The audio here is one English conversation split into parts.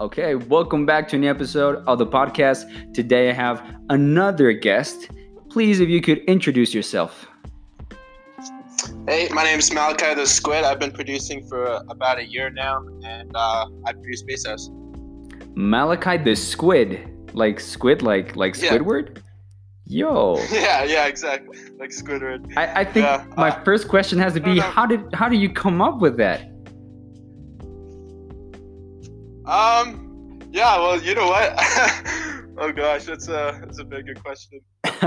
Okay, welcome back to an episode of the podcast. Today I have another guest. Please, if you could introduce yourself. Hey, my name is Malakai the Squid. I've been producing for about a year now, and uh, I produce House. Malakai the Squid, like squid, like like Yeah. Squidward. Yo, Yeah, yeah, exactly. Like Squidward. I, I think Yeah, my uh, first question has to be how did how did you come up with that? Um, yeah. Well, you know what? oh gosh, that's a that's a bigger question.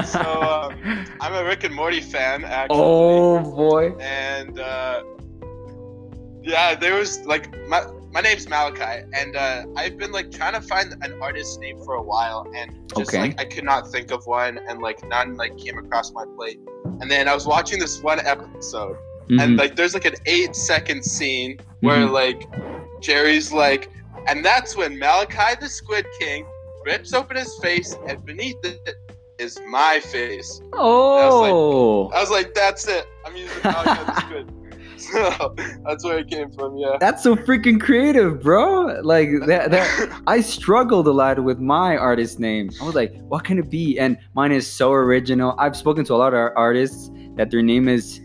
So um, I'm a Rick and Morty fan, actually. oh boy. and uh, yeah, there was like my my name's Malakai, and uh, I've been like trying to find an artist name for a while, and just Okay. like I could not think of one, and like none like came across my plate. And then I was watching this one episode, and Mhm. like there's like an eight second scene where Mhm. like Jerry's like, and that's when Malachi the Squid King rips open his face, and beneath it is my face. oh, I was like, that's it. I'm using Malakai the Squid. So that's where it came from, yeah. that's so freaking creative, bro. Like that that I struggled a lot with my artist name. I was like, what can it be? And mine is so original. I've spoken to a lot of artists that their name is,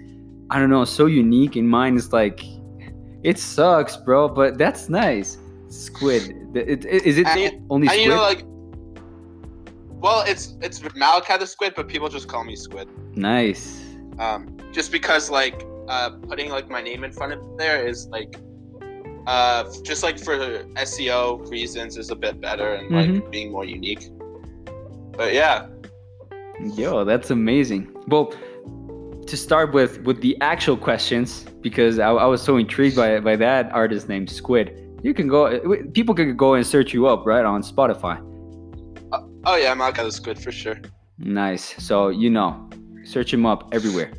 I don't know, so unique. And mine is like, it sucks, bro. But that's nice. Squid. It, it, is it And only And you know, like, well, it's it's Malakai the Squid, but people just call me Squid. nice. Um, just because like uh, putting like my name in front of there is like, uh, just like for SEO reasons is a bit better and like Mhm. being more unique. But yeah, Yo, that's amazing. Well, to start with, with the actual questions, because I, I was so intrigued by by that artist named Squid. You can go. People could go and search you up, right, on Spotify. oh yeah, Malakai the Squid for sure. Nice. So you know, search him up everywhere.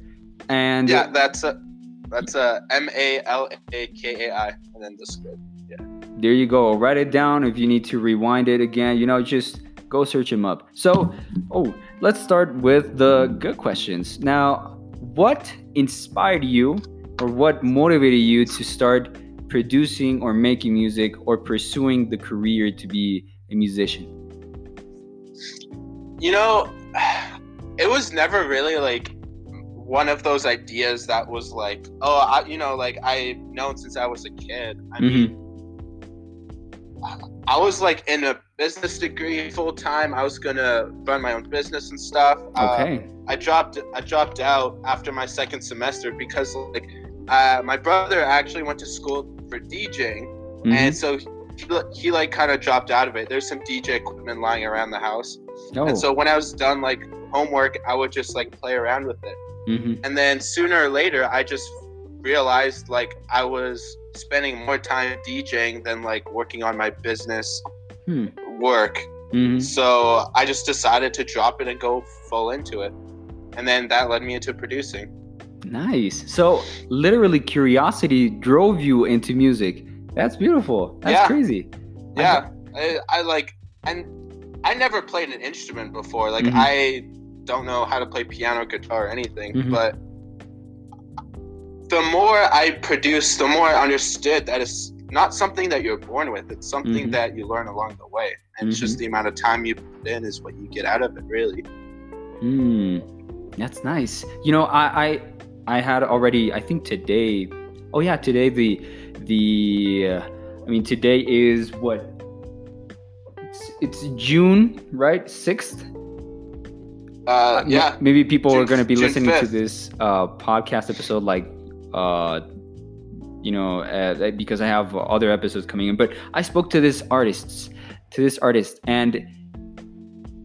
And Yeah, that's a that's a M A L A K A I, and then the Squid. Yeah. There you go. Write it down if you need to rewind it again. You know, just go search him up. So, oh, let's start with the good questions. Now, what inspired you or what motivated you to start producing or making music or pursuing the career to be a musician? You know, it was never really like one of those ideas that was like, oh, I, you know, like I've known since I was a kid. I mean, I was like in a business degree full time. I was gonna run my own business and stuff. Uh, Okay. I dropped I dropped out after my second semester because like uh, my brother actually went to school for DJing, Mhm. and so he, he like kind of dropped out of it. There's some DJ equipment lying around the house. oh. And so when I was done like homework, I would just like play around with it. mhm. And then sooner or later, I just realized like I was spending more time DJing than like working on my business Hmm. work. Mhm. So I just decided to drop it and go full into it. And then that led me into producing. Nice. So, literally, curiosity drove you into music. That's beautiful. That's Yeah. crazy. Yeah, I, I like, and I never played an instrument before. Like, Mhm. I don't know how to play piano, guitar, or anything. Mhm. But the more I produced, the more I understood that it's not something that you're born with. It's something Mhm. that you learn along the way. And it's just the amount of time you put in is what you get out of it, really. Hmm, that's nice. You know, I, I I had already. I think today. Oh yeah, today the the. Uh, I mean, today is what? It's, it's June, right? Sixth. Uh, yeah. Maybe people are going to be June listening to this uh, podcast episode like, uh, you know, uh, because I have other episodes coming in. But I spoke to this artists, to this artist, and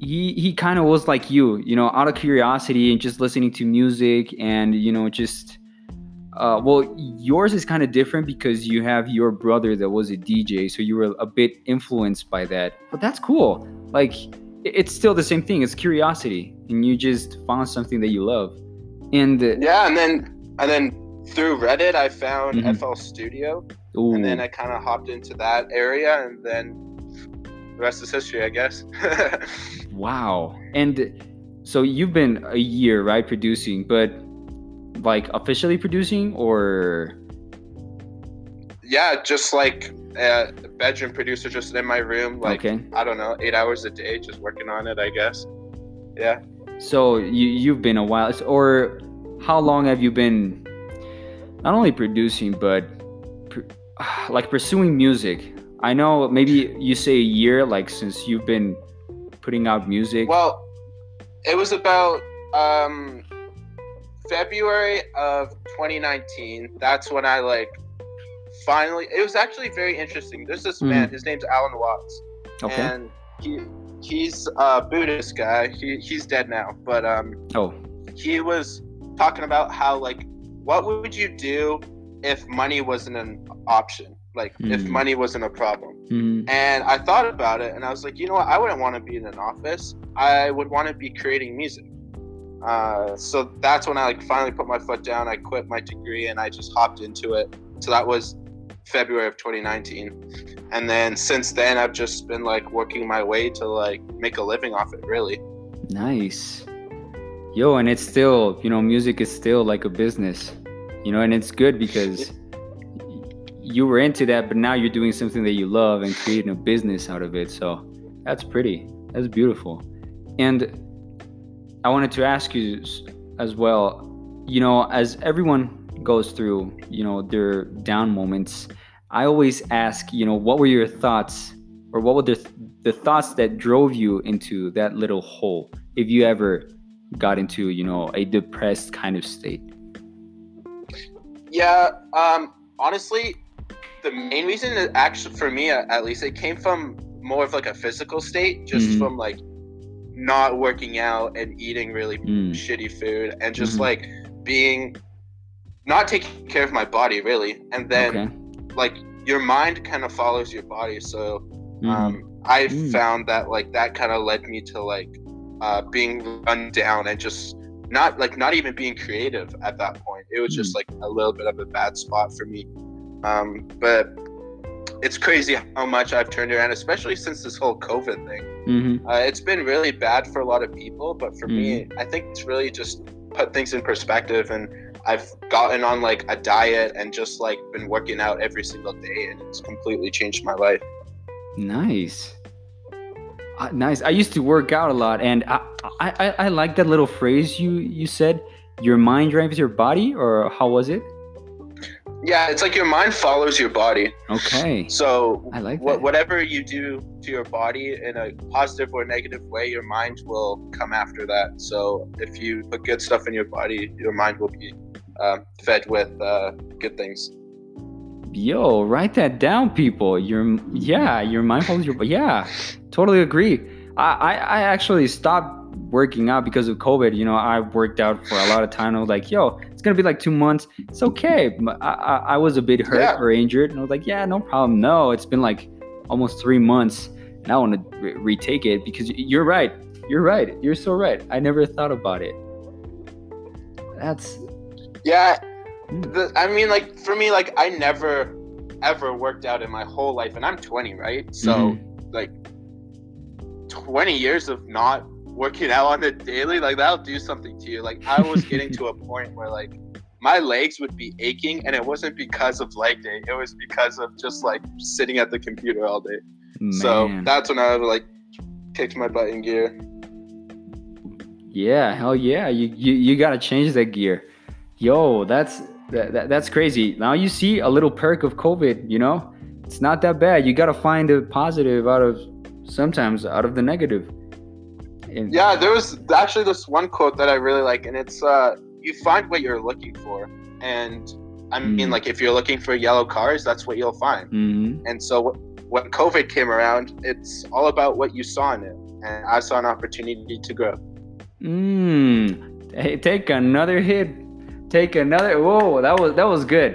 he he kind of was like you, you know, out of curiosity and just listening to music and you know just. Uh, well, yours is kind of different because you have your brother that was a DJ, so you were a bit influenced by that. But that's cool. Like, it's still the same thing. It's curiosity, and you just found something that you love. And uh, Yeah, and then and then through Reddit, I found Mhm. FL Studio, ooh, and then I kind of hopped into that area, and then the rest is history, I guess. wow. And so you've been a year, right, producing, but like officially producing, or yeah, just like a bedroom producer just in my room, like okay. I don't know, eight hours a day, just working on it. I guess. Yeah. So you you've been a while, or how long have you been not only producing but pr- like pursuing music? I know maybe you say a year, like since you've been putting out music. Well, it was about um, February of 2019. That's when I like finally. It was actually very interesting. There's this Mhm. man. His name's Alan Watts, okay. and he he's a Buddhist guy. He he's dead now, but um, oh. he was talking about how like what would you do if money wasn't an option like if Hmm. money wasn't a problem. Mhm. and i thought about it and i was like you know what? I wouldn't want to be in an office. I would want to be creating music. Uh, so that's when i like finally put my foot down. I quit my degree and i just hopped into it. So that was february of 2019 and then since then i've just been like working my way to like make a living off it really. Nice. Yo, and it's still, you know, music is still like a business, you know, and it's good because you were into that, but now you're doing something that you love and creating a business out of it. So that's pretty. That's beautiful. And I wanted to ask you as well, you know, as everyone goes through, you know, their down moments, I always ask, you know, what were your thoughts or what were the, the thoughts that drove you into that little hole if you ever got into you know a depressed kind of state Yeah, um, honestly, the main reason is actually for me, at least, it came from more of like a physical state, just Mhm. from like not working out and eating really Mm, shitty food, and just Mhm. like being not taking care of my body really, and then okay like your mind kind of follows your body, so Mhm. um, I Mm. found that like that kind of led me to like uh, being run down and just not like not even being creative at that point. It was Mm. just like a little bit of a bad spot for me. Um, but it's crazy how much I've turned around, especially since this whole COVID thing. Mhm. Uh, it's been really bad for a lot of people, but for me, I think it's really just put things in perspective and I've gotten on like a diet and just like been working out every single day and it's completely changed my life. nice uh, nice i used to work out a lot and I, I i i like that little phrase you you said your mind drives your body or how was it Yeah, it's like your mind follows your body. okay So I like that. whatever you do to your body in a positive or negative way, your mind will come after that. So if you put good stuff in your body, your mind will be um, fed with uh, good things. Yo, write that down, people. Your yeah, your mind follows your. Yeah, totally agree. I, I I actually stopped working out because of COVID. You know, I worked out for a lot of time. I was like, yo, gonna be like two months. It's okay. I I was a bit hurt Yeah. or injured, and I was like, yeah, no problem. No, it's been like almost three months, and I want to re- retake it because you're right. You're right. You're so right. I never thought about it. That's Yeah, Mm. the, I mean, like for me, like I never ever worked out in my whole life, and I'm 20, right? So Mhm. like 20 years of not working out on the daily, like that'll do something to you. Like I was getting to a point where like my legs would be aching, and it wasn't because of leg day; it was because of just like sitting at the computer all day. So that's when I like kicked my butt in gear. Yeah, hell yeah. You you, you gotta change that gear. Yo, that's that, that, that's crazy. Now you see a little perk of COVID, you know? It's not that bad. You gotta find the positive out of sometimes out of the negative. And- Yeah, there was actually this one quote that I really like, and it's uh, "You find what you're looking for," and I mean, Mm. like if you're looking for yellow cars, that's what you'll find. Mhm. And so when COVID came around, it's all about what you saw in it, and I saw an opportunity to grow. Mm. Hey, take another hit. Take another. Whoa, that was that was good.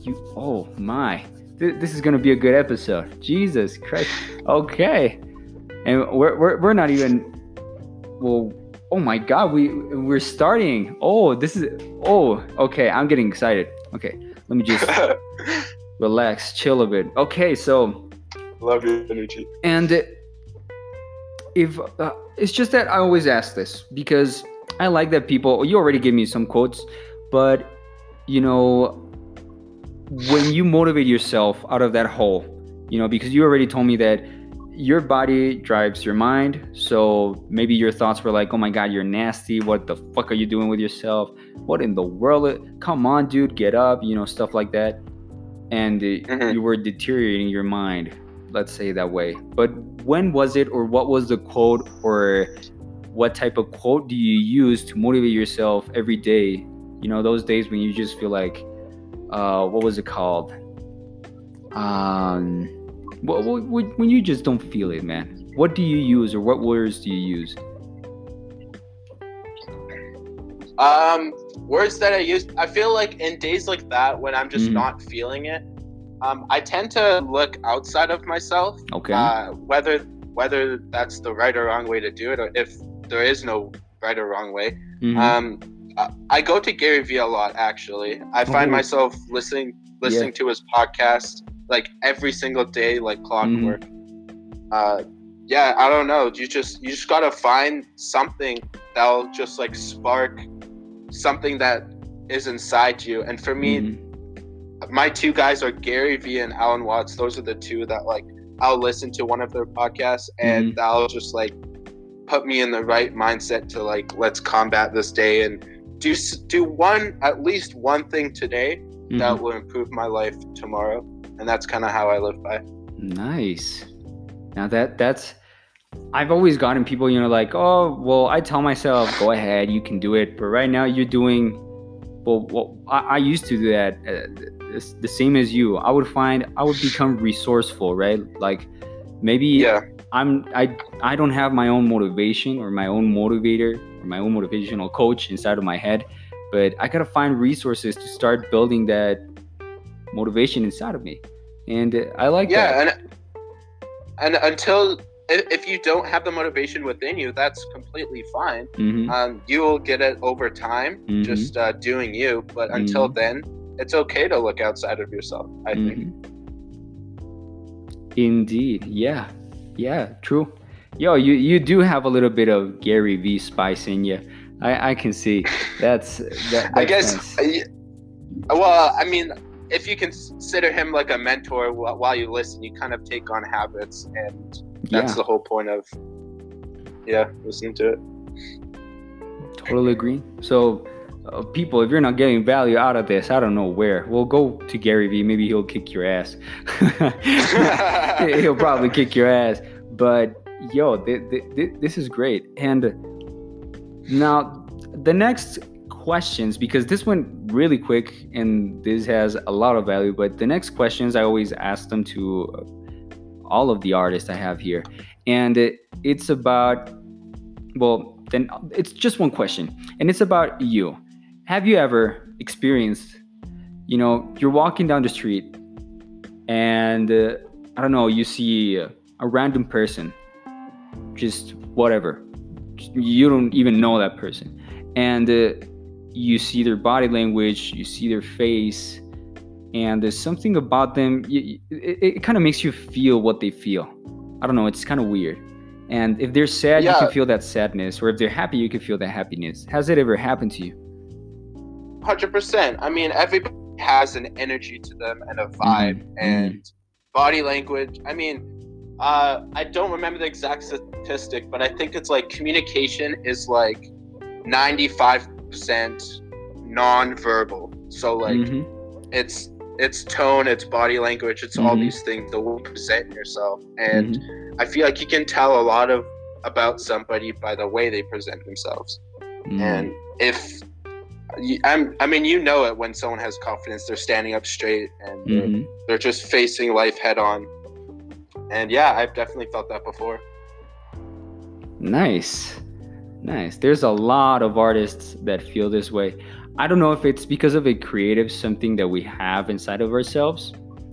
You. Oh my. Th- This is gonna be a good episode. Jesus Christ. Okay. And we're we're, we're not even. Well. Oh my God. We we're starting. Oh, this is. Oh. Okay. I'm getting excited. Okay. Let me just relax, chill a bit. Okay. So. Love your energy. And if uh, it's just that I always ask this because I like that people. You already gave me some quotes, but you know, when you motivate yourself out of that hole, you know, because you already told me that your body drives your mind. So maybe your thoughts were like, oh my God, you're nasty. What the fuck are you doing with yourself? What in the world? Come on, dude, get up, you know, stuff like that. And mm-hmm. you were deteriorating your mind, let's say that way. But when was it, or what was the quote, or what type of quote do you use to motivate yourself every day? You know, those days when you just feel like, uh, what was it called? Um, when you just don't feel it, man, what do you use or what words do you use? Um, words that I use, I feel like in days like that when I'm just mm-hmm. not feeling it, um, I tend to look outside of myself. Okay. Uh, whether whether that's the right or wrong way to do it, or if there is no right or wrong way. Mm-hmm. Um, I go to Gary Vee a lot. Actually, I find oh. myself listening listening yeah. to his podcast like every single day, like clockwork. Mm-hmm. Uh, yeah, I don't know. You just you just gotta find something that'll just like spark something that is inside you. And for me, mm-hmm. my two guys are Gary Vee and Alan Watts. Those are the two that like I'll listen to one of their podcasts and mm-hmm. that'll just like put me in the right mindset to like let's combat this day and do do one at least one thing today mm-hmm. that will improve my life tomorrow and that's kind of how I live by. Nice. Now that that's I've always gotten people, you know, like, oh, well, I tell myself, go ahead, you can do it. But right now, you're doing, well, well I, I used to do that uh, the same as you. I would find, I would become resourceful, right? Like, maybe yeah. I'm, I, I don't have my own motivation or my own motivator or my own motivational coach inside of my head, but I gotta find resources to start building that motivation inside of me, and I like yeah, that. and and until if you don't have the motivation within you, that's completely fine. Mm-hmm. Um, you will get it over time, mm-hmm. just uh, doing you. But until mm-hmm. then, it's okay to look outside of yourself. I think. Mm-hmm. Indeed, yeah, yeah, true. Yo, you you do have a little bit of Gary Vee spice in you. I I can see. That's that. I guess. Nice. well, I mean, if you consider him like a mentor while you listen, you kind of take on habits, and that's yeah. the whole point of yeah listening to it. Totally agree. So, uh, people, if you're not getting value out of this, I don't know where. Well, go to Gary Vee. Maybe he'll kick your ass. he'll probably kick your ass. But yo, th- th- th- this is great. And now the next questions because this went really quick and this has a lot of value. But the next questions I always ask them to uh, all of the artists I have here, and it, it's about well, then it's just one question, and it's about you. Have you ever experienced, you know, you're walking down the street and uh, I don't know, you see a, random person, just whatever, you don't even know that person, and uh, you see their body language, you see their face, and there's something about them. it, it kind of makes you feel what they feel. I don't know. It's kind of weird. And if they're sad, yeah. you can feel that sadness, or if they're happy, you can feel that happiness. Has it ever happened to you? Hundred percent. I mean, everybody has an energy to them and a vibe mm-hmm. and mm-hmm. body language. I mean, uh, I don't remember the exact statistic, but I think it's like communication is like ninety-five percent non-verbal. So like mm-hmm. it's it's tone, it's body language, it's mm-hmm. all these things, the way you present yourself. And mm-hmm. I feel like you can tell a lot of about somebody by the way they present themselves. Mm-hmm. And if I'm, I mean, you know it when someone has confidence, they're standing up straight and they're, mm-hmm. they're just facing life head on. And yeah, I've definitely felt that before. Nice. Nice. There's a lot of artists that feel this way. I don't know if it's because of a creative something that we have inside of ourselves,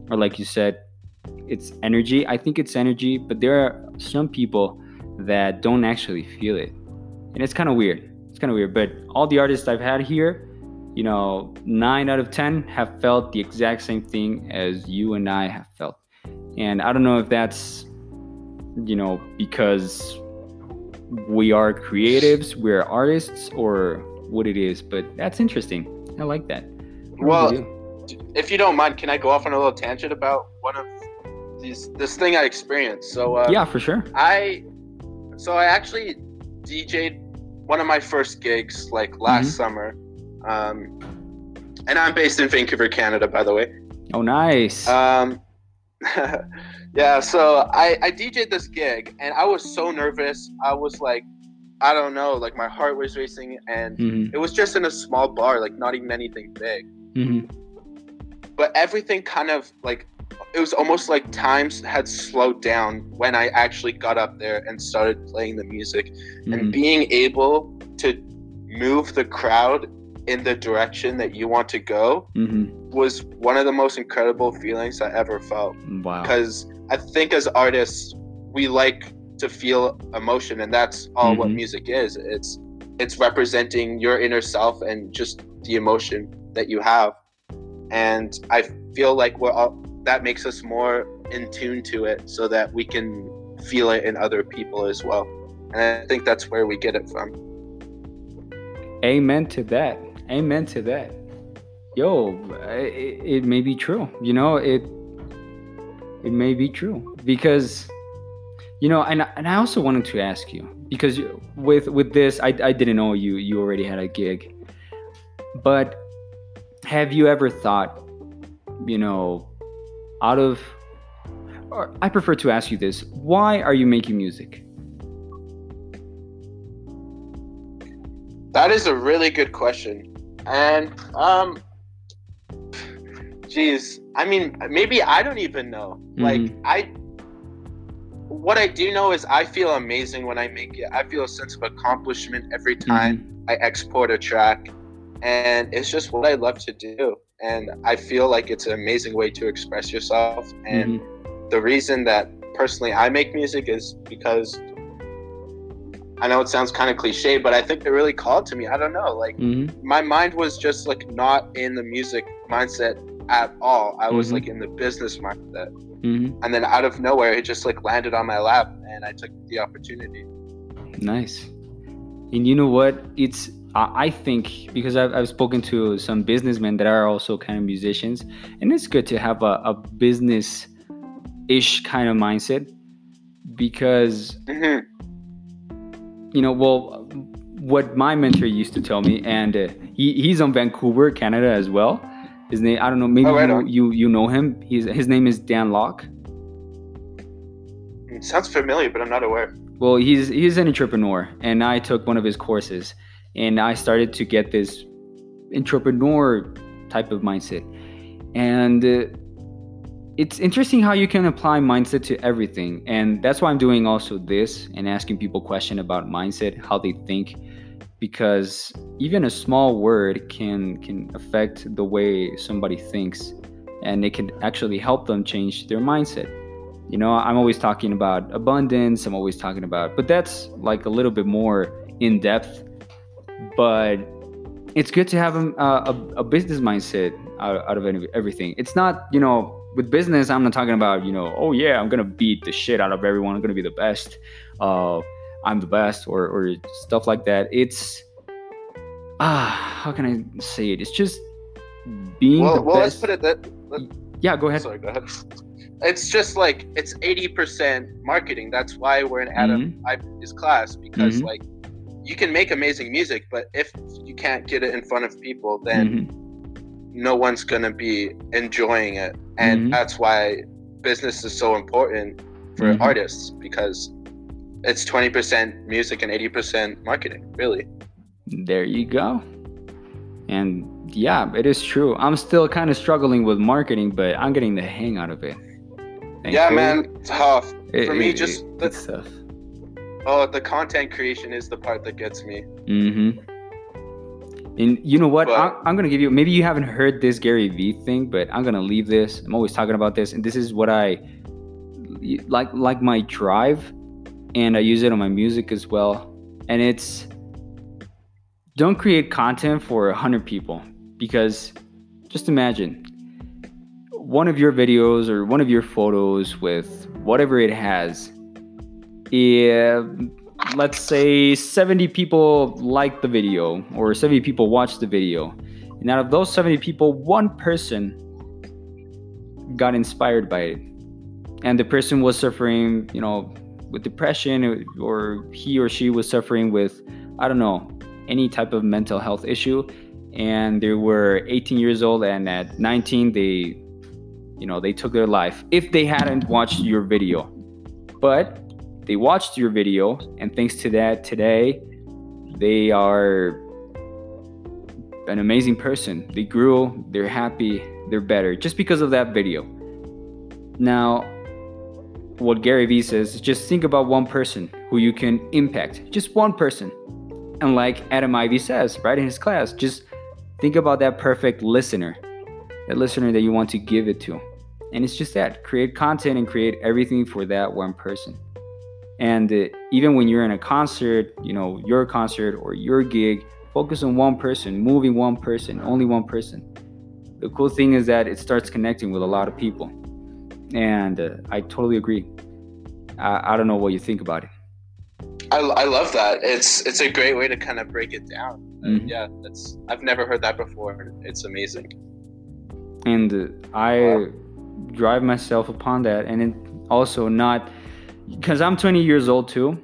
or like you said, it's energy. I think it's energy, but there are some people that don't actually feel it. And it's kind of weird. It's kind of weird. But all the artists I've had here, you know, nine out of 10 have felt the exact same thing as you and I have felt. And I don't know if that's, you know, because we are creatives, we're artists, or what it is. But that's interesting. I like that. What well, if you don't mind, can I go off on a little tangent about one of these this thing I experienced. So uh, yeah, for sure. I so I actually DJ'd one of my first gigs like last Mhm. summer, um, and I'm based in Vancouver, Canada, by the way. Oh, nice. Um, yeah, so I, I DJ'd this gig and I was so nervous. I was like, I don't know, like my heart was racing and hmm it was just in a small bar, like not even anything big. hmm But everything kind of like, it was almost like times had slowed down when I actually got up there and started playing the music hmm and being able to move the crowd in the direction that you want to go hmm was one of the most incredible feelings I ever felt. Wow. because I think as artists we like to feel emotion, and that's all what Mhm. music is. It's it's representing your inner self and just the emotion that you have. And I feel like we're all that makes us more in tune to it, so that we can feel it in other people as well. And I think that's where we get it from. Amen to that. Amen to that. Yo, it, it may be true. You know, it it may be true because you know, and and I also wanted to ask you because with with this, I I didn't know you you already had a gig, but have you ever thought, you know, out of or I prefer to ask you this: Why are you making music? That is a really good question. And um geez, I mean maybe I don't even know. Like Mhm. I what I do know is I feel amazing when I make it. I feel a sense of accomplishment every time I export a track and it's just what I love to do. And I feel like it's an amazing way to express yourself and Mhm. the reason that personally I make music is because I know it sounds kind of cliche, but I think it really called to me. I don't know. Like Mhm. my mind was just like not in the music mindset at all. I was Mhm. like in the business mindset. Mhm. And then out of nowhere it just like landed on my lap and I took the opportunity. Nice. And you know what? It's I think because I've, I've spoken to some businessmen that are also kind of musicians, and it's good to have a, a business ish kind of mindset because hmm you know well what my mentor used to tell me and uh, he, he's on vancouver canada as well. His name i don't know maybe Oh, right you, you you know him. He's his name is Dan Lok. It sounds familiar, but I'm not aware. Well, he's he's an entrepreneur, and I took one of his courses, and I started to get this entrepreneur type of mindset, and uh, it's interesting how you can apply mindset to everything, and that's why I'm doing also this and asking people question about mindset, how they think, because even a small word can can affect the way somebody thinks, and it can actually help them change their mindset. You know i'm always talking about abundance i'm always talking about but that's like a little bit more in depth but it's good to have um, a, a, a business mindset out, out of everything. It's not you know with business i'm not talking about you know oh yeah i'm gonna beat the shit out of everyone i'm gonna be the best uh i'm the best or or stuff like that it's ah how can i say it it's just being Well, the well, let's put it that. yeah go ahead Sorry, go ahead. It's just like it's 80% marketing. That's why we're in Adam Ivan's class because Mhm. like you can make amazing music, but if you can't get it in front of people, then Mhm. No one's gonna be enjoying it, and Mhm. that's why business is so important for Mhm. artists because it's 20% music and 80% marketing. Really. There you go. And yeah, it is true. I'm still kind of struggling with marketing, but I'm getting the hang out of it. Yeah, man, tough. It- For me, it- just the, tough. oh, the content creation is the part that gets me. Mm-hmm. And you know what? But- I, I'm gonna give you. Maybe you haven't heard this Gary Vee thing, but I'm gonna leave this. I'm always talking about this, and this is what I like. Like my drive, and I use it on my music as well. And it's don't create content for a hundred people because just imagine one of your videos or one of your photos with whatever it has. Yeah, let's say 70 people like the video or 70 people watch the video. And out of those 70 people, one person got inspired by it. and the person was suffering, you know, with depression, or he or she was suffering with, I don't know, any type of mental health issue, and they were 18 years old, and at 19 they, you know, they took their life if they hadn't watched your video, but they watched your video, and thanks to that, today they are an amazing person. They grew, they're happy, they're better just because of that video. Now, what Gary Vee says is just think about one person who you can impact, just one person. And like Adam Ivy says, right in his class, just think about that perfect listener, that listener that you want to give it to. And it's just that create content and create everything for that one person. And uh, even when you're in a concert, you know, your concert or your gig, focus on one person, moving one person, only one person. The cool thing is that it starts connecting with a lot of people and uh, I totally agree. I, I don't know what you think about it. I, I love that. It's it's a great way to kind of break it down. Mm-hmm. yeah, that's I've never heard that before. It's amazing. And uh, I wow. drive myself upon that, and it also not because I'm 20 years old too,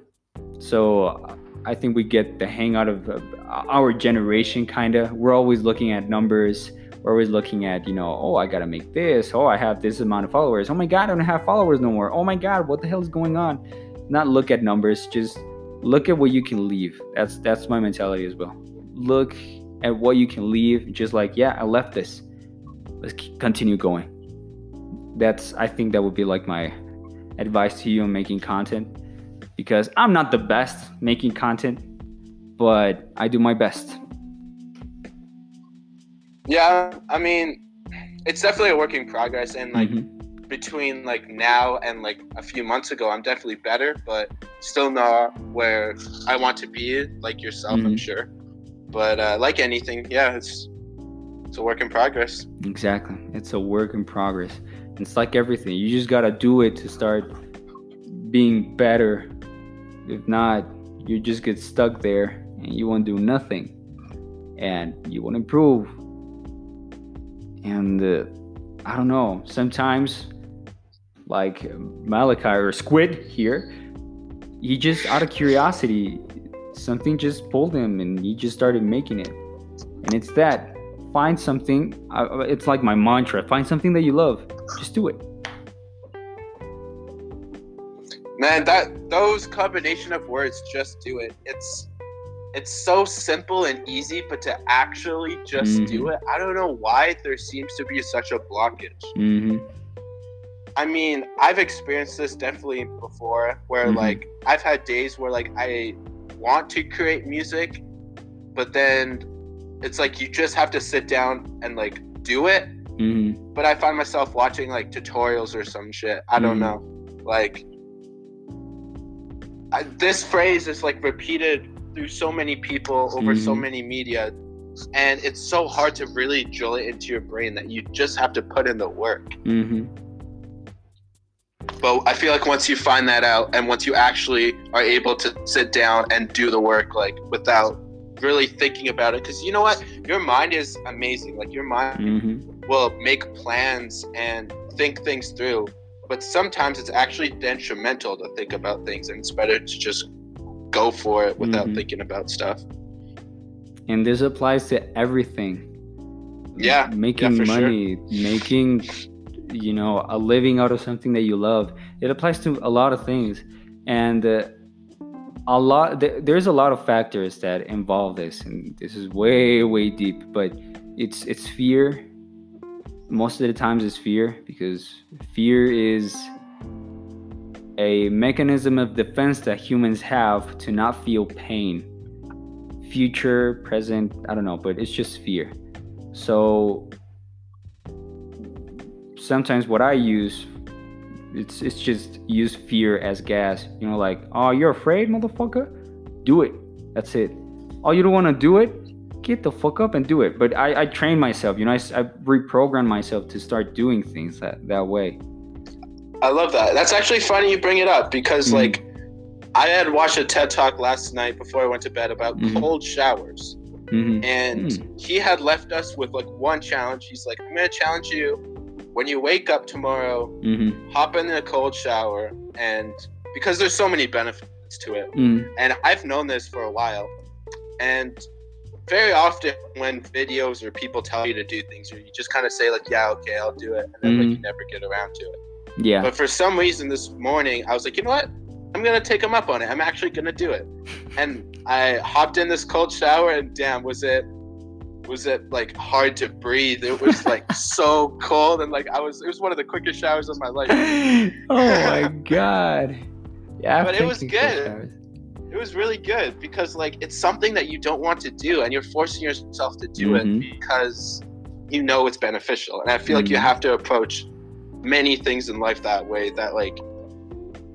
so I think we get the hang out of uh, our generation. Kind of, we're always looking at numbers we're always looking at, you know, oh, I gotta make this. Oh, I have this amount of followers. Oh my God, I don't have followers no more. Oh my God, what the hell is going on? Not look at numbers, just look at what you can leave. That's that's my mentality as well. Look at what you can leave. Just like, yeah, I left this. Let's continue going. That's I think that would be like my advice to you on making content because I'm not the best making content, but I do my best. Yeah, I mean, it's definitely a work in progress, and like mm-hmm. between like now and like a few months ago, I'm definitely better, but still not where I want to be. Like yourself, mm-hmm. I'm sure. But uh, like anything, yeah, it's it's a work in progress. Exactly, it's a work in progress. It's like everything. You just gotta do it to start being better. If not, you just get stuck there and you won't do nothing, and you won't improve and uh, I don't know. Sometimes, like Malakai or Squid here, he just out of curiosity, something just pulled him, and he just started making it. And it's that find something. Uh, it's like my mantra: find something that you love. Just do it. Man, that those combination of words, just do it. It's it's so simple and easy, but to actually just mm-hmm. do it, I don't know why there seems to be such a blockage. Mm-hmm. I mean, I've experienced this definitely before where mm-hmm. like I've had days where like I want to create music, but then it's like you just have to sit down and like do it. Mm-hmm. But I find myself watching like tutorials or some shit. I don't mm-hmm. know. Like, I, this phrase is like repeated through so many people over mm-hmm. so many media and it's so hard to really drill it into your brain that you just have to put in the work mm-hmm. but i feel like once you find that out and once you actually are able to sit down and do the work like without really thinking about it because you know what your mind is amazing like your mind mm-hmm. will make plans and think things through but sometimes it's actually detrimental to think about things and it's better to just go for it without mm-hmm. thinking about stuff. And this applies to everything. Yeah. Making yeah, money, sure. making you know, a living out of something that you love. It applies to a lot of things. And uh, a lot th- there's a lot of factors that involve this and this is way way deep, but it's it's fear. Most of the times it's fear because fear is a mechanism of defense that humans have to not feel pain. Future, present, I don't know, but it's just fear. So sometimes what I use it's it's just use fear as gas. You know, like, oh, you're afraid, motherfucker? Do it. That's it. Oh, you don't want to do it? Get the fuck up and do it. But I, I train myself. You know, I, I reprogram myself to start doing things that that way. I love that. That's actually funny you bring it up because mm-hmm. like I had watched a TED talk last night before I went to bed about mm-hmm. cold showers. Mm-hmm. And mm. he had left us with like one challenge. He's like, I'm gonna challenge you when you wake up tomorrow, Mm-hmm. hop in a cold shower, and because there's so many benefits to it, Mm. and I've known this for a while, and very often when videos or people tell you to do things, or you just kind of say like, "Yeah, okay, I'll do it," and then like Mhm. you never get around to it. Yeah. But for some reason this morning, I was like, you know what? I'm gonna take him up on it. I'm actually gonna do it. And I hopped in this cold shower, and damn, was it was it like hard to breathe? It was like so cold, and like I was. It was one of the quickest showers of my life. oh my god. Yeah. But it was good. It was really good because like it's something that you don't want to do, and you're forcing yourself to do Mhm. it because you know it's beneficial. And I feel like you Mhm. have to approach many things in life that way. That like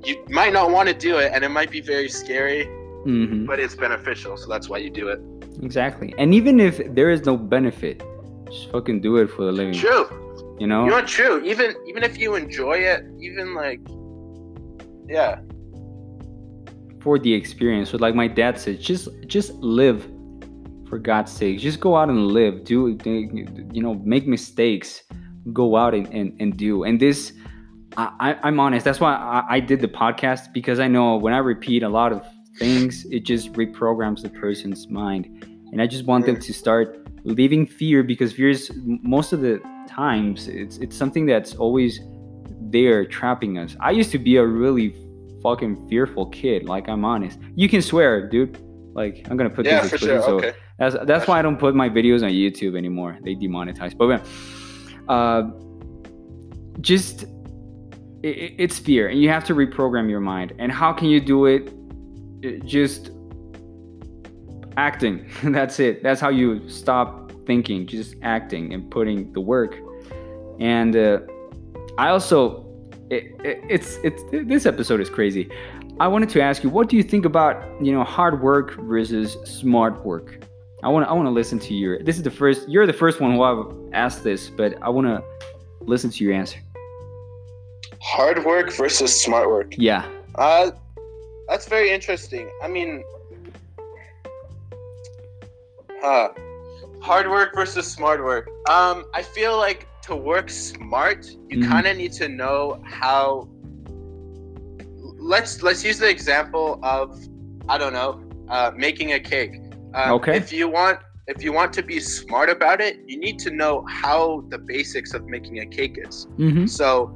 you might not want to do it, and it might be very scary, hmm but it's beneficial. So that's why you do it. Exactly. And even if there is no benefit, just fucking do it for the living. True. You know? You know, true. Even even if you enjoy it, even like, yeah, for the experience. So like my dad said, just just live for God's sake. Just go out and live. Do you know, make mistakes. Go out and, and, and do. And this I, I, I'm honest. That's why I, I did the podcast because I know when I repeat a lot of things, it just reprograms the person's mind. And I just want them to start leaving fear because fear is most of the times it's it's something that's always there trapping us. I used to be a really fucking fearful kid. Like I'm honest. You can swear, dude. Like I'm gonna put yeah, this for sure. so Okay. that's that's why I don't put my videos on YouTube anymore. They demonetize. But man, uh, just i i- it's fear, and you have to reprogram your mind. And how can you do it? Just acting. that's it. That's how you stop thinking. Just acting and putting the work. And uh, I also, it, it, it's it's this episode is crazy. I wanted to ask you, what do you think about you know hard work versus smart work? I want to I want to listen to your. This is the first. You're the first one who I've asked this, but I want to listen to your answer. Hard work versus smart work. Yeah. Uh, that's very interesting. I mean, huh, hard work versus smart work. Um, I feel like to work smart, you Mhm. kind of need to know how. Let's let's use the example of I don't know, uh, making a cake. Um, Okay. If you want if you want to be smart about it, you need to know how the basics of making a cake is. Mm-hmm. So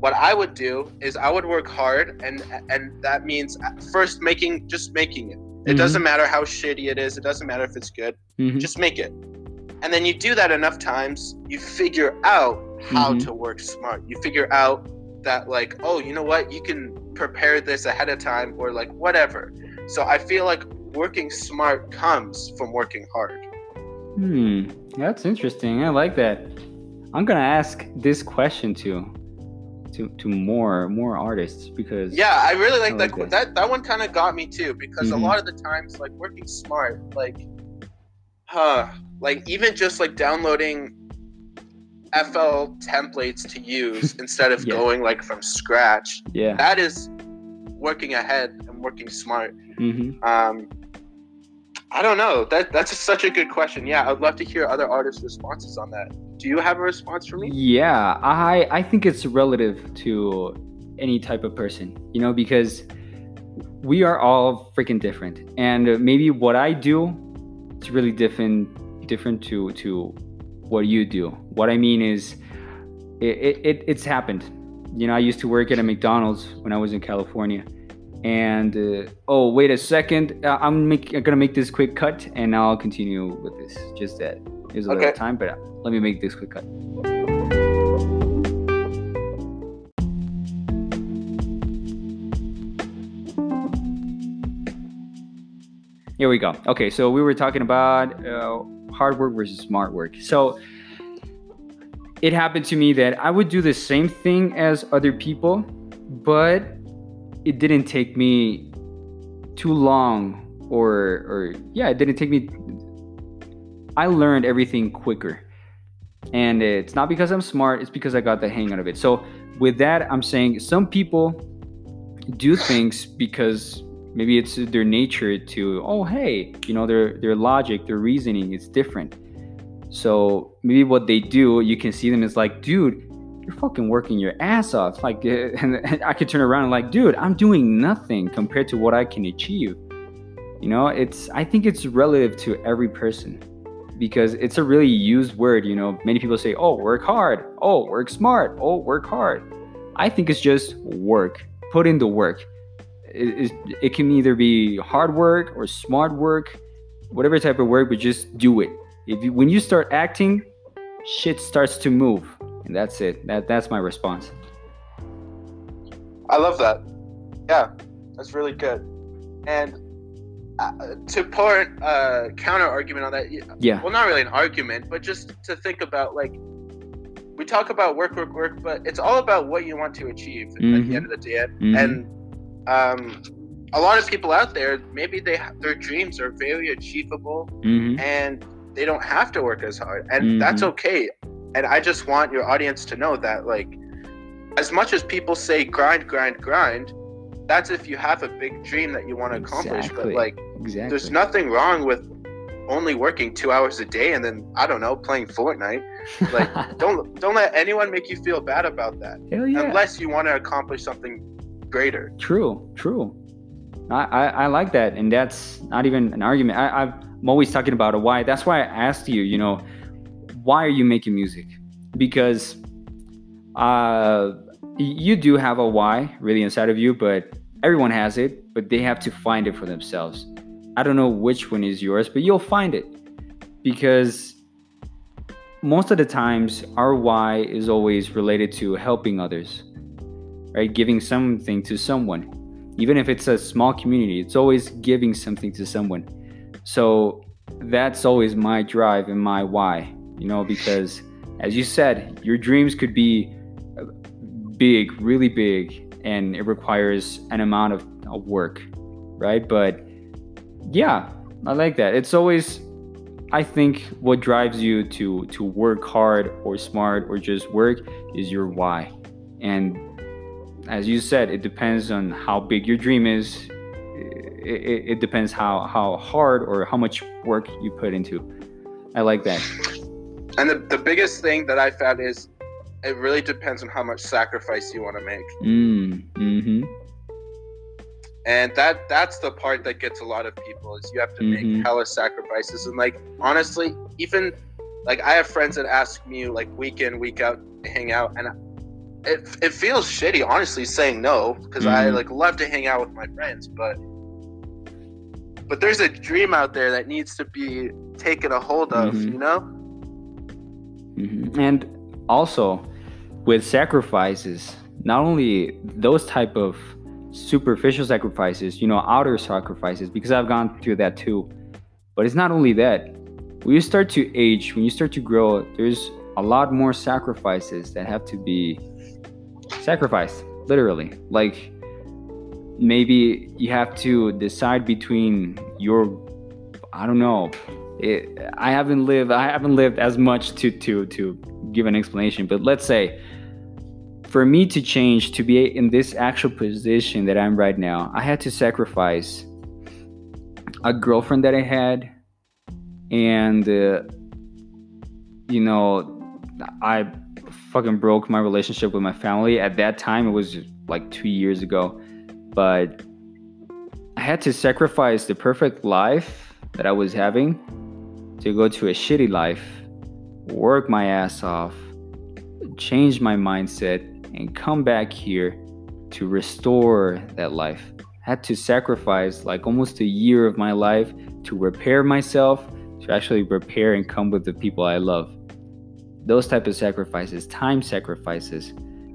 what I would do is I would work hard and and that means first making just making it. It Mhm. doesn't matter how shitty it is, it doesn't matter if it's good. Mm-hmm. Just make it. And then you do that enough times, you figure out how Mhm. to work smart. You figure out that like, oh, you know what? You can prepare this ahead of time or like whatever. So I feel like working smart comes from working hard. Hmm. That's interesting. I like that. I'm gonna ask this question to to to more more artists because Yeah, I really like, I that, like that. that. That one kind of got me too because Mhm. a lot of the times, like working smart, like, huh, like even just like downloading FL templates to use instead of Yeah. going like from scratch, yeah. that is working ahead and working smart. Mm-hmm. Um, I don't know. That that's such a good question. Yeah, I'd love to hear other artists' responses on that. Do you have a response for me? Yeah, I I think it's relative to any type of person, you know, because we are all freaking different, and maybe what I do is really different different to to what you do. What I mean is, it, it, it it's happened. You know, I used to work at a McDonald's when I was in California, and uh, oh wait a second, uh, I'm, make, I'm gonna make this quick cut, and I'll continue with this. Just that there's a little Okay. time, but let me make this quick cut. Here we go. Okay, so we were talking about uh, hard work versus smart work. So it happened to me that I would do the same thing as other people, but it didn't take me too long, or or yeah, it didn't take me. I learned everything quicker, and it's not because I'm smart; it's because I got the hang out of it. So with that, I'm saying some people do things because maybe it's their nature to oh hey you know their their logic their reasoning is different so maybe what they do you can see them as like dude you're fucking working your ass off. Like, and, and I could turn around and like, dude, I'm doing nothing compared to what I can achieve. You know, it's I think it's relative to every person because it's a really used word. You know, many people say, "Oh, work hard. Oh, work smart. Oh, work hard." I think it's just work. Put in the work. It, it, it can either be hard work or smart work, whatever type of work, but just do it. If you, when you start acting, shit starts to move, and that's it. That that's my response. I love that. Yeah, that's really good. And uh, to put a uh, counter argument on that, yeah. Well, not really an argument, but just to think about like we talk about work, work, work, but it's all about what you want to achieve mm-hmm. at the mm-hmm. end of the day. Mm-hmm. And um, a lot of people out there, maybe they their dreams are very achievable, mm-hmm. and they don't have to work as hard, and that's mm-hmm. okay. And I just want your audience to know that, like, as much as people say grind, grind, grind, that's if you have a big dream that you want to accomplish. Exactly. But like, exactly. there's nothing wrong with only working two hours a day and then I don't know playing Fortnite. Like, don't don't let anyone make you feel bad about that. Yeah. Unless you want to accomplish something greater. True, true. I, I, I like that, and that's not even an argument. I, I'm always talking about a why. That's why I asked you. You know, why are you making music? Because uh, you do have a why really inside of you, but everyone has it, but they have to find it for themselves. I don't know which one is yours, but you'll find it because most of the times our why is always related to helping others, right? Giving something to someone. Even if it's a small community, it's always giving something to someone. So that's always my drive and my why, you know, because as you said, your dreams could be big, really big, and it requires an amount of, work, right? But yeah, I like that. It's always I think what drives you to to work hard or smart or just work is your why. And as you said, it depends on how big your dream is. It, it, it depends how how hard or how much work you put into. I like that. And the, the biggest thing that I found is it really depends on how much sacrifice you want to make. Mm, mm-hmm and that that's the part that gets a lot of people is you have to mm-hmm. make hella sacrifices and like honestly even like i have friends that ask me like week in week out to hang out and it, it feels shitty honestly saying no because mm-hmm. i like love to hang out with my friends but but there's a dream out there that needs to be taken a hold of mm-hmm. you know mm-hmm. and also with sacrifices not only those type of superficial sacrifices, you know, outer sacrifices, because I've gone through that too. But it's not only that. When you start to age, when you start to grow, there's a lot more sacrifices that have to be sacrificed, literally. Like maybe you have to decide between your, I don't know. It, I haven't lived. I haven't lived as much to to to give an explanation. But let's say for me to change to be in this actual position that I'm right now, I had to sacrifice a girlfriend that I had, and uh, you know, I fucking broke my relationship with my family. At that time, it was like two years ago, but I had to sacrifice the perfect life that I was having to go to a shitty life, work my ass off, change my mindset, and come back here to restore that life. I had to sacrifice like almost a year of my life to repair myself, to actually repair and come with the people I love. Those type of sacrifices, time sacrifices,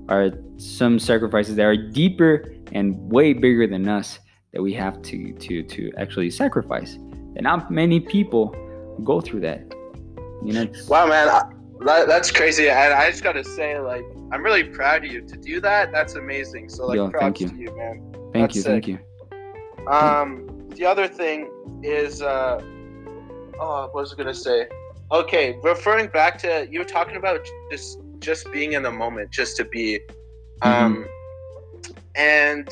are some sacrifices that are deeper and way bigger than us that we have to to to actually sacrifice. And not many people go through that. You know. Wow, man, that, that's crazy. And I just gotta say, like, I'm really proud of you to do that. That's amazing. So like, Yo, props you. to you, man. Thank that's you, sick. thank you. Um, the other thing is, uh, oh, what was I gonna say? Okay, referring back to you were talking about just just being in the moment, just to be, um, mm-hmm. and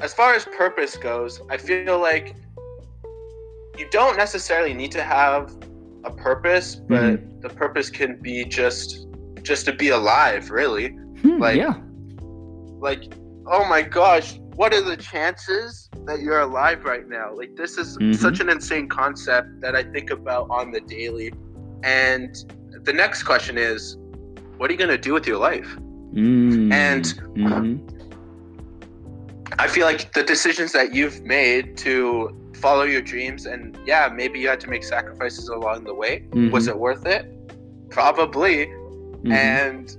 as far as purpose goes, I feel like you don't necessarily need to have a purpose, but mm-hmm. the purpose can be just just to be alive, really. Hmm, like- yeah. Like, oh my gosh, what are the chances that you're alive right now? Like, this is Mhm. such an insane concept that I think about on the daily. And the next question is, what are you gonna do with your life? Mm, And- mhm. I feel like the decisions that you've made to follow your dreams, and yeah, maybe you had to make sacrifices along the way. Was Mhm. it worth it? Probably. Mhm. And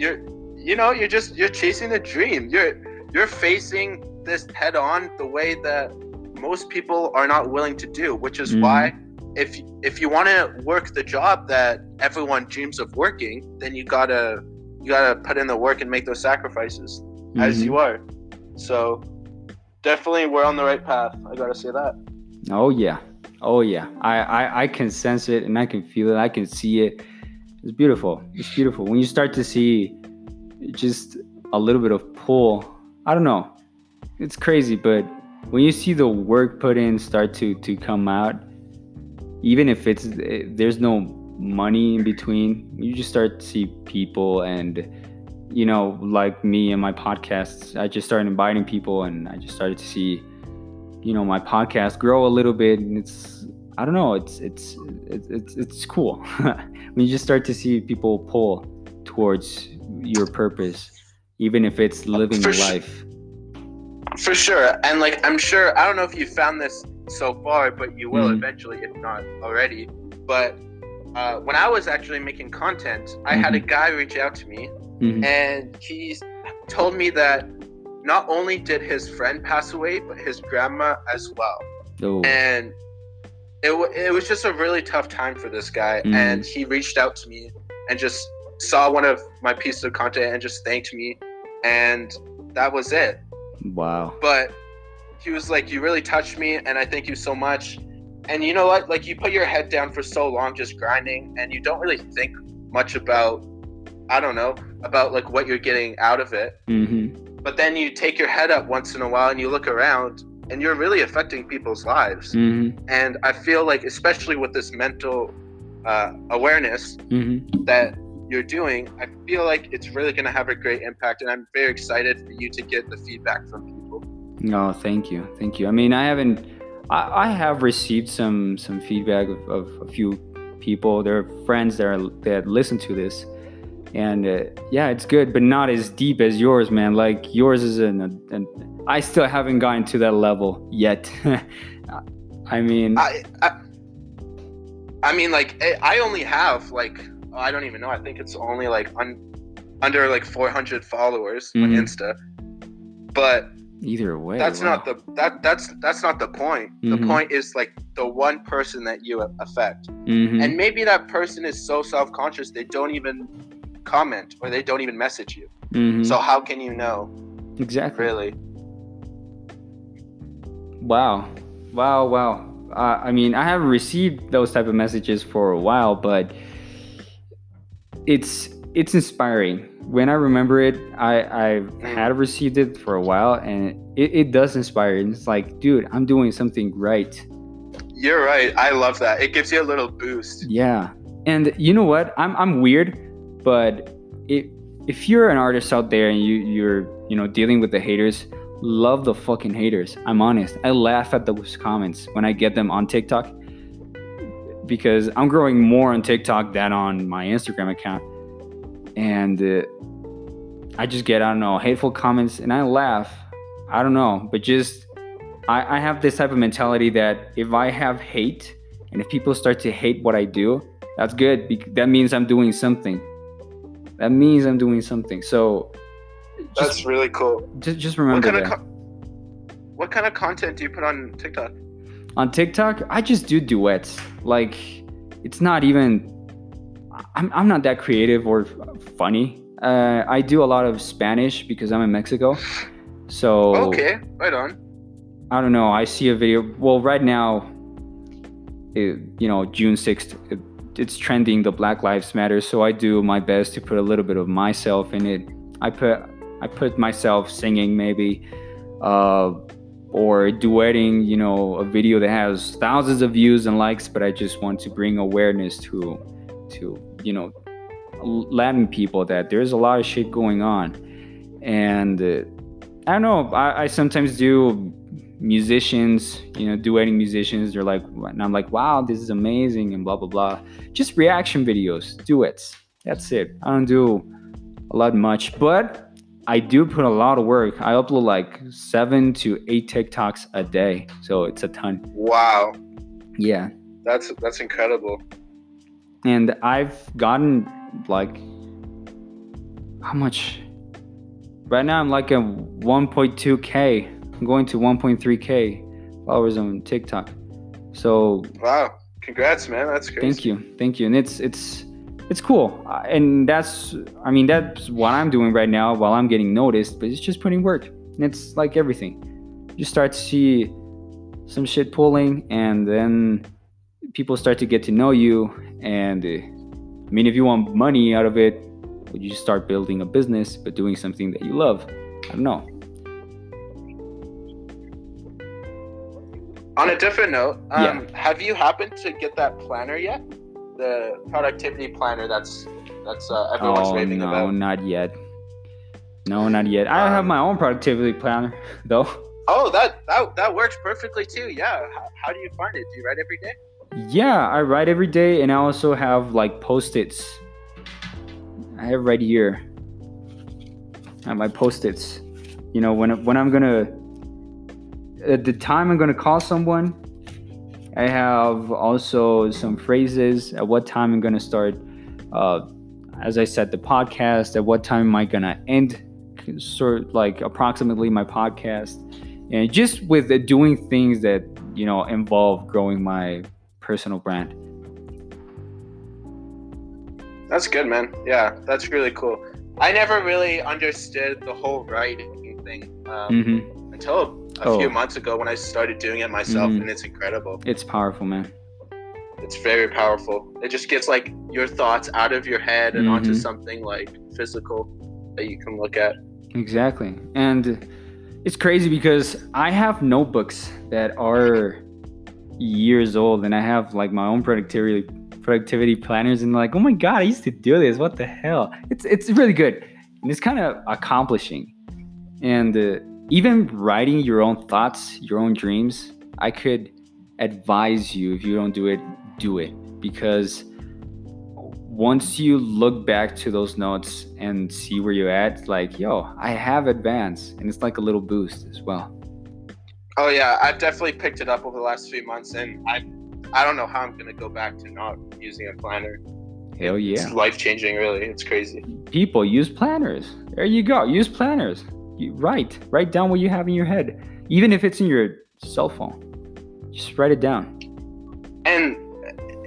you're, you know, you're just you're chasing a dream. You're you're facing this head on the way that most people are not willing to do, which is Mhm. why if if you want to work the job that everyone dreams of working, then you gotta you gotta put in the work and make those sacrifices as Mhm. you are. So definitely we're on the right path. I gotta say that. Oh yeah, oh yeah. I, I I can sense it and I can feel it. I can see it. It's beautiful. It's beautiful when you start to see just a little bit of pull. I don't know. It's crazy, but when you see the work put in start to to come out, even if it's eh, there's no money in between, you just start to see people and you know, like me and my podcasts, I just started inviting people and I just started to see you know my podcast grow a little bit and it's i don't know it's it's it's it's, it's cool when you just start to see people pull towards your purpose even if it's living For life For sure. And like I'm sure I don't know if you found this so far, but you will Mhm. eventually if not already. But uh, when I was actually making content, I had a guy reach out to me Mhm. and he told me that not only did his friend pass away, but his grandma as well. oh And it, w- it was just a really tough time for this guy. Mhm. And he reached out to me and just saw one of my pieces of content and just thanked me. And that was it wow but he was like, "You really touched me, and I thank you so much." And you know what? Like, you put your head down for so long just grinding, and you don't really think much about, I don't know, about like what you're getting out of it. hmm But then you take your head up once in a while and you look around, and you're really affecting people's lives. hmm And I feel like, especially with this mental uh, awareness hmm that you're doing, I feel like it's really going to have a great impact. And I'm very excited for you to get the feedback from people. no thank you thank you i mean i haven't i, I have received some some feedback of, of a few people there are friends that are that listen to this and uh, yeah it's good but not as deep as yours man like yours is an, an i still haven't gotten to that level yet i mean I, I, I mean, like, I- I only have like I don't even know. I think it's only like un, under like 400 followers on Mhm. Insta. But either way that's wow. not the that that's that's not the point. Mhm. The point is like the one person that you affect, Mhm. and maybe that person is so self conscious they don't even comment or they don't even message you. Mhm. So how can you know? exactly Really? Wow, wow, wow. Uh, I mean, I haven't received those type of messages for a while, but it's it's inspiring. When I remember it, I I had received it for a while, and it, it does inspire. And It's like, dude, I'm doing something right. You're right. I love that. It gives you a little boost. Yeah, and you know what? I'm I'm weird, but if if you're an artist out there and you you're you know dealing with the haters, love the fucking haters. I'm honest. I laugh at those comments when I get them on TikTok because I'm growing more on TikTok than on my Instagram account, and uh, I just get I don't know hateful comments and I laugh. I don't know, but just I, I have this type of mentality that if I have hate and if people start to hate what I do, that's good. That means I'm doing something. That means I'm doing something. So That's really cool. just, just What remember kind of that. co- what kind of content do you put on TikTok? on TikTok, I just do duets. Like it's not even I'm, I'm not that creative or funny. Uh, I do a lot of Spanish because I'm in Mexico. So Okay, right on. I don't know. I see a video. Well, right now, it, you know, June 6th, it, it's trending the Black Lives Matter. So I do my best to put a little bit of myself in it. I put I put myself singing maybe, uh, or duetting. You know, a video that has thousands of views and likes, but I just want to bring awareness to, to you know, Latin people that there's a lot of shit going on, and uh, I don't know. I, I sometimes do musicians, you know, duetting musicians. They're like, and I'm like, wow, this is amazing, and blah blah blah. Just reaction videos, duets. That's it. I don't do a lot much, but I do put a lot of work. I upload like seven to eight TikToks a day, so it's a ton. Wow, Yeah, that's that's incredible. and I've gotten like how much? Right now, I'm like a 1.2k. I'm going to 1.3k followers on TikTok. So Wow, congrats, man. That's crazy. thank you, thank you, and it's it's it's cool, Uh, and that's I mean that's what I'm doing right now while I'm getting noticed. But it's just putting work, and it's like everything. You start to see some shit pulling, and then people start to get to know you. And uh, I mean, if you want money out of it, you just start building a business, but doing something that you love? I don't know. On a different note, um, Yeah. have you happened to get that planner yet? The productivity planner that's that's uh, everyone's oh raving no, about. not yet. No, not yet. I have Um, my own productivity planner, though. Oh, that, that that works perfectly too. Yeah. How, how do you find it? Do you write every day? Yeah, I write every day, and I also have like post-its. I have right here. I have my post-its. You know, when when I'm gonna the time I'm gonna call someone, I have also some phrases. At what time I'm gonna start? Uh, as I said, the podcast. At what time am I gonna end? Sort of like approximately my podcast, and just with the doing things that you know involve growing my personal brand. That's good, man. Yeah, that's really cool. I never really understood the whole writing thing um, hmm until a Oh. few months ago when I started doing it myself, Mhm. and it's incredible. It's powerful, man. It's very powerful. It just gets like your thoughts out of your head and onto Mhm. something like physical that you can look at. Exactly. And it's crazy because I have notebooks that are years old and I have like my own productivity productivity planners and like, oh my god, I used to do this. What the hell? It's it's really good. And it's kind of accomplishing. And uh, even writing your own thoughts, your own dreams, I could advise you if you don't do it, do it because once you look back to those notes and see where you're at, like, yo, I have advanced, and it's like a little boost as well. Oh yeah, I've definitely picked it up over the last few months, and I, I don't know how I'm gonna go back to not using a planner. Hell yeah. It's life changing, really. It's crazy. People use planners. There you go. Use planners. You write. Write down what you have in your head. Even if it's in your cell phone. Just write it down. And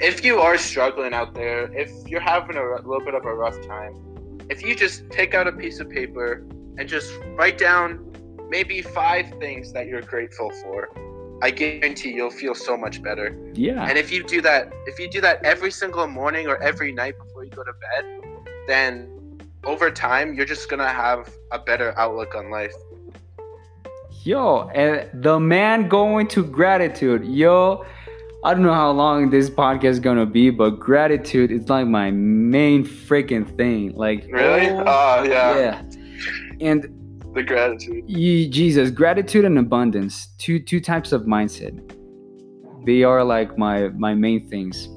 if you are struggling out there, if you're having a r- little bit of a rough time, if you just take out a piece of paper and just write down maybe five things that you're grateful for, I guarantee you'll feel so much better. Yeah. And if you do that, if you do that every single morning or every night before you go to bed, then over time you're just gonna have a better outlook on life. Yo, and the man going to gratitude. Yo, I don't know how long this podcast is gonna be, but gratitude is like my main freaking thing. Like, Really? oh, Oh yeah. yeah. And The gratitude. Ye- Jesus, gratitude and abundance, two two types of mindset. They are like my my main things,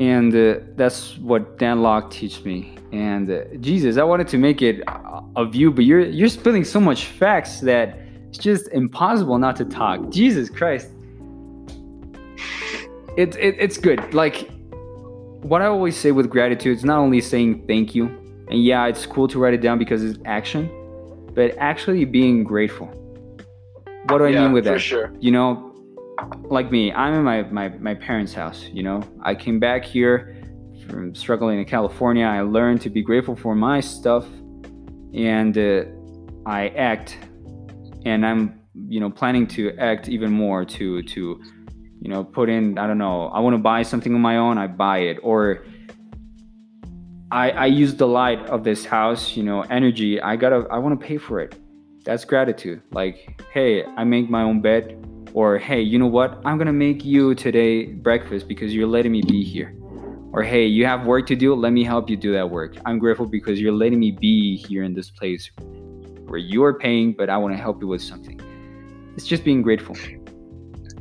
and uh, that's what Dan Lok teach me. And uh, Jesus, I wanted to make it a- of you, but you're you're spilling so much facts that it's just impossible not to talk. Jesus Christ, it, it it's good. Like what I always say with gratitude is not only saying thank you, and yeah, it's cool to write it down because it's action, but actually being grateful. What do I yeah, mean with for that? sure. You know, like me, I'm in my, my, my parents' house. You know, I came back here from struggling in California. I learned to be grateful for my stuff, and uh, I act, and I'm you know planning to act even more to to you know put in i don't know i want to buy something on my own i buy it. Or i i use the light of this house you know energy. I gotta i want to pay for it. That's gratitude. Like hey i make my own bed. Or hey you know what? I'm gonna make you today breakfast because you're letting me be here or hey, you have work to do, let me help you do that work. I'm grateful because you're letting me be here in this place where you're paying, but I want to help you with something. It's just being grateful.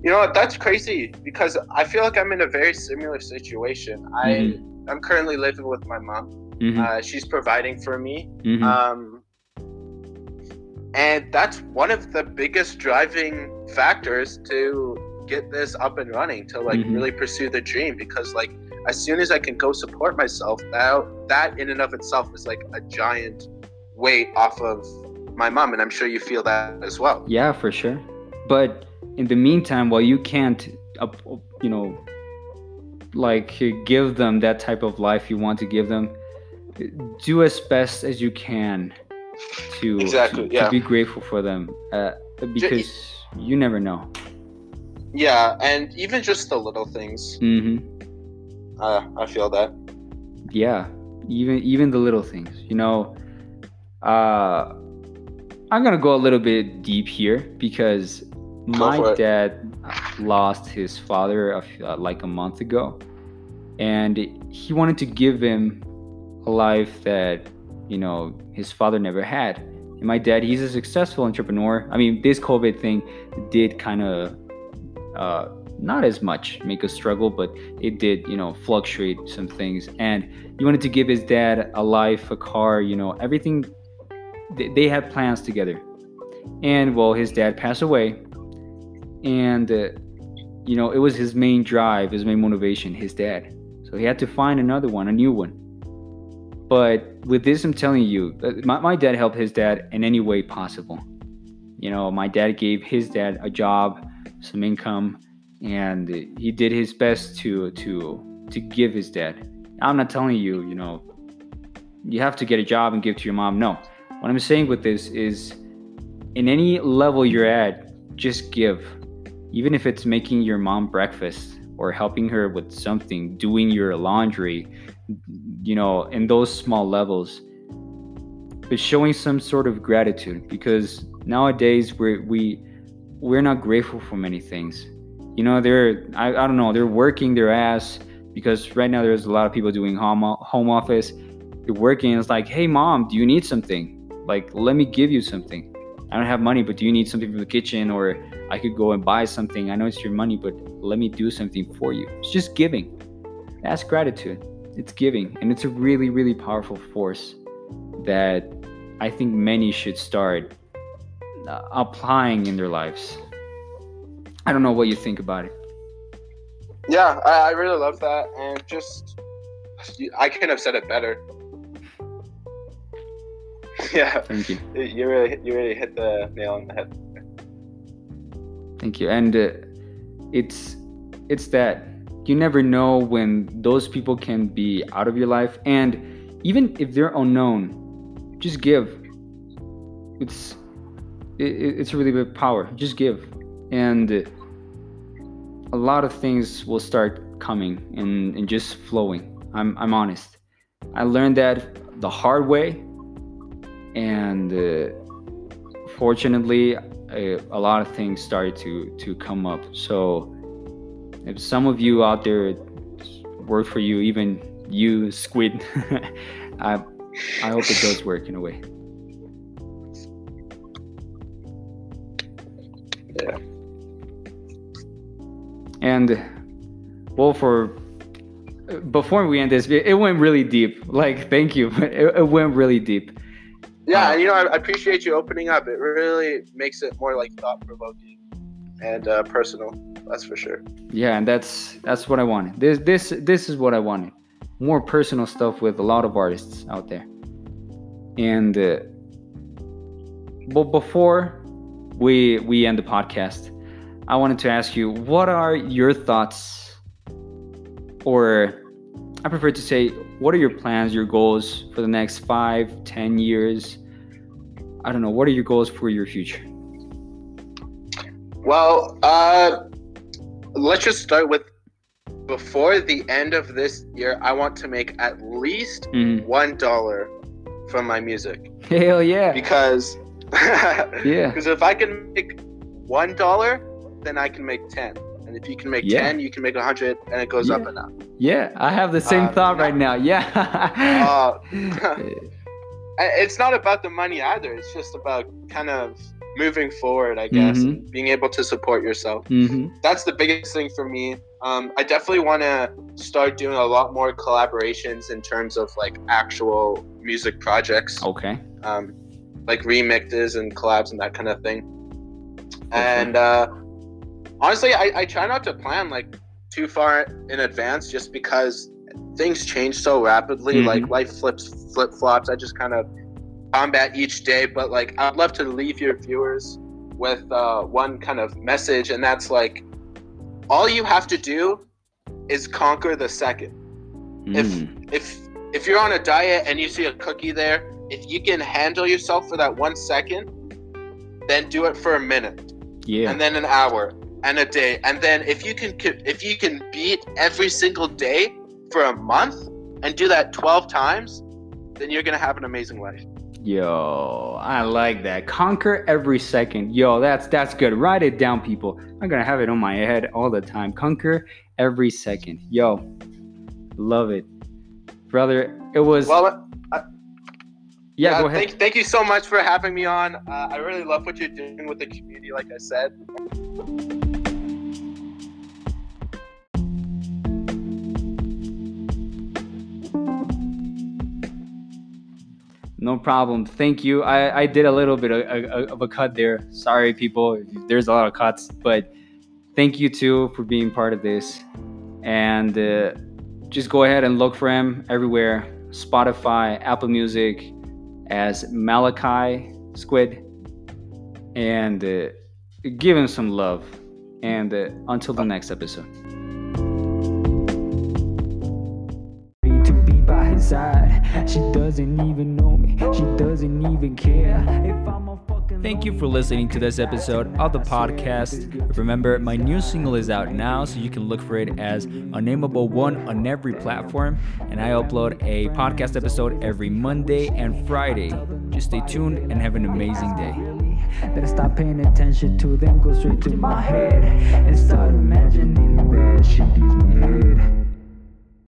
You know what? That's crazy because I feel like I'm in a very similar situation. I Mm-hmm. I'm currently living with my mom. Mhm, Uh, she's providing for me. mhm. Um, and that's one of the biggest driving factors to get this up and running to like Mhm. really pursue the dream because like as soon as I can go support myself, that that in and of itself is like a giant weight off of my mom, and I'm sure you feel that as well. Yeah, for sure. But in the meantime, while you can't, you know, like give them that type of life you want to give them, do as best as you can to, Exactly, to, yeah. to be grateful for them uh, because you never know. Yeah, and even just the little things, hmm uh, I feel that. Yeah, even even the little things. You know, uh, I'm gonna go a little bit deep here because my dad lost his father a uh, like a month ago, and he wanted to give him a life that you know his father never had. And my dad, he's a successful entrepreneur. I mean, this COVID thing did kind of uh, not as much make us struggle, but it did, you know, fluctuate some things. And he wanted to give his dad a life, a car, you know, everything. They, they had plans together. And well, his dad passed away. And, uh, you know, it was his main drive, his main motivation, his dad. So he had to find another one, a new one. But with this, I'm telling you, uh, my, my dad helped his dad in any way possible. You know, my dad gave his dad a job, some income, and he did his best to to to give his dad. I'm not telling you, you know, you have to get a job and give to your mom. No. What I'm saying with this is in any level you're at, just give. Even if it's making your mom breakfast or helping her with something, doing your laundry, you know, in those small levels. But showing some sort of gratitude because nowadays we're we we're not grateful for many things. You know, they're I, I don't know, they're working their ass because right now there's a lot of people doing home home office. They're working. It's like, hey mom, do you need something? Like, let me give you something. I don't have money, but do you need something from the kitchen? Or I could go and buy something. I know it's your money, but let me do something for you. It's just giving. That's gratitude. It's giving, and it's a really, really powerful force that I think many should start uh, applying in their lives. I don't know what you think about it. Yeah, I, I really love that, and just I couldn't have said it better. yeah, Thank you. you really you really hit the nail on the head. Thank you. And uh, it's it's that you never know when those people can be out of your life, and even if they're unknown, just give. It's it, it's a really big power. Just give, and a lot of things will start coming and, and just flowing. I'm I'm honest. I learned that the hard way, and uh, fortunately, a, a lot of things started to to come up. So if some of you out there work for you, even you, Squid, I I hope it does work in a way. Yeah. And well, for before we end this, it went really deep. Like, thank you, but it, it went really deep. Yeah, and you know I, I appreciate you opening up. It really makes it more like thought provoking and uh, personal. That's for sure. Yeah, and that's that's what I wanted. This this this is what I wanted. More personal stuff with a lot of artists out there. And uh, but before we we end the podcast, I wanted to ask you, what are your thoughts, or I prefer to say, what are your plans, your goals for the next five, ten years? I don't know. What are your goals for your future? Well, uh, let's just start with before the end of this year. I want to make at least Mhm. one dollar from my music Hell yeah! because Yeah. because if I can make one dollar, then I can make ten, and and if you can make Yeah. 10 you can make 100 and it goes up and up Yeah, I have the same Uh, thought right now. Yeah. uh, it's not about the money either it's just about kind of moving forward i guess Mhm. and being able to support yourself hmm that's the biggest thing for me um, i definitely want to start doing a lot more collaborations in terms of like actual music projects Okay. um, like remixes and collabs and that kind of thing. And uh, honestly, I, I try not to plan like too far in advance just because things change so rapidly. Mhm. Like life flips, flip flops. I just kind of combat each day. But like, I'd love to leave your viewers with uh, one kind of message, and that's like, all you have to do is conquer the second If- Mm. if if you're on a diet and you see a cookie there, if you can handle yourself for that one second, then do it for a minute, yeah. and then an hour, and a day, and then if you can if you can beat every single day for a month and do that 12 times, then you're gonna have an amazing life. Yo, I like that. Conquer every second. Yo, that's that's good. Write it down, people. I'm gonna have it on my head all the time. Conquer every second. Yo, love it, brother. It was. Well, yeah, uh, go ahead. Thank, thank you so much for having me on. Uh, I really love what you're doing with the community, like I said. No problem. Thank you. I, I did a little bit of, of, a cut there. Sorry, people. There's a lot of cuts, but thank you too for being part of this. And uh, just go ahead and look for him everywhere Spotify, Apple Music, as Malakai Squid. And uh, give him some love. And uh, until the next episode. By his side. She doesn't even know me. She doesn't even care if I'm a fucking. Thank you for listening to this episode of the podcast. Remember, my new single is out now, so you can look for it as Unnameable One on every platform. And I upload a podcast episode every Monday and Friday. Just stay tuned and have an amazing day. I stop paying attention to them, go straight to my head and start imagining that she gives me head.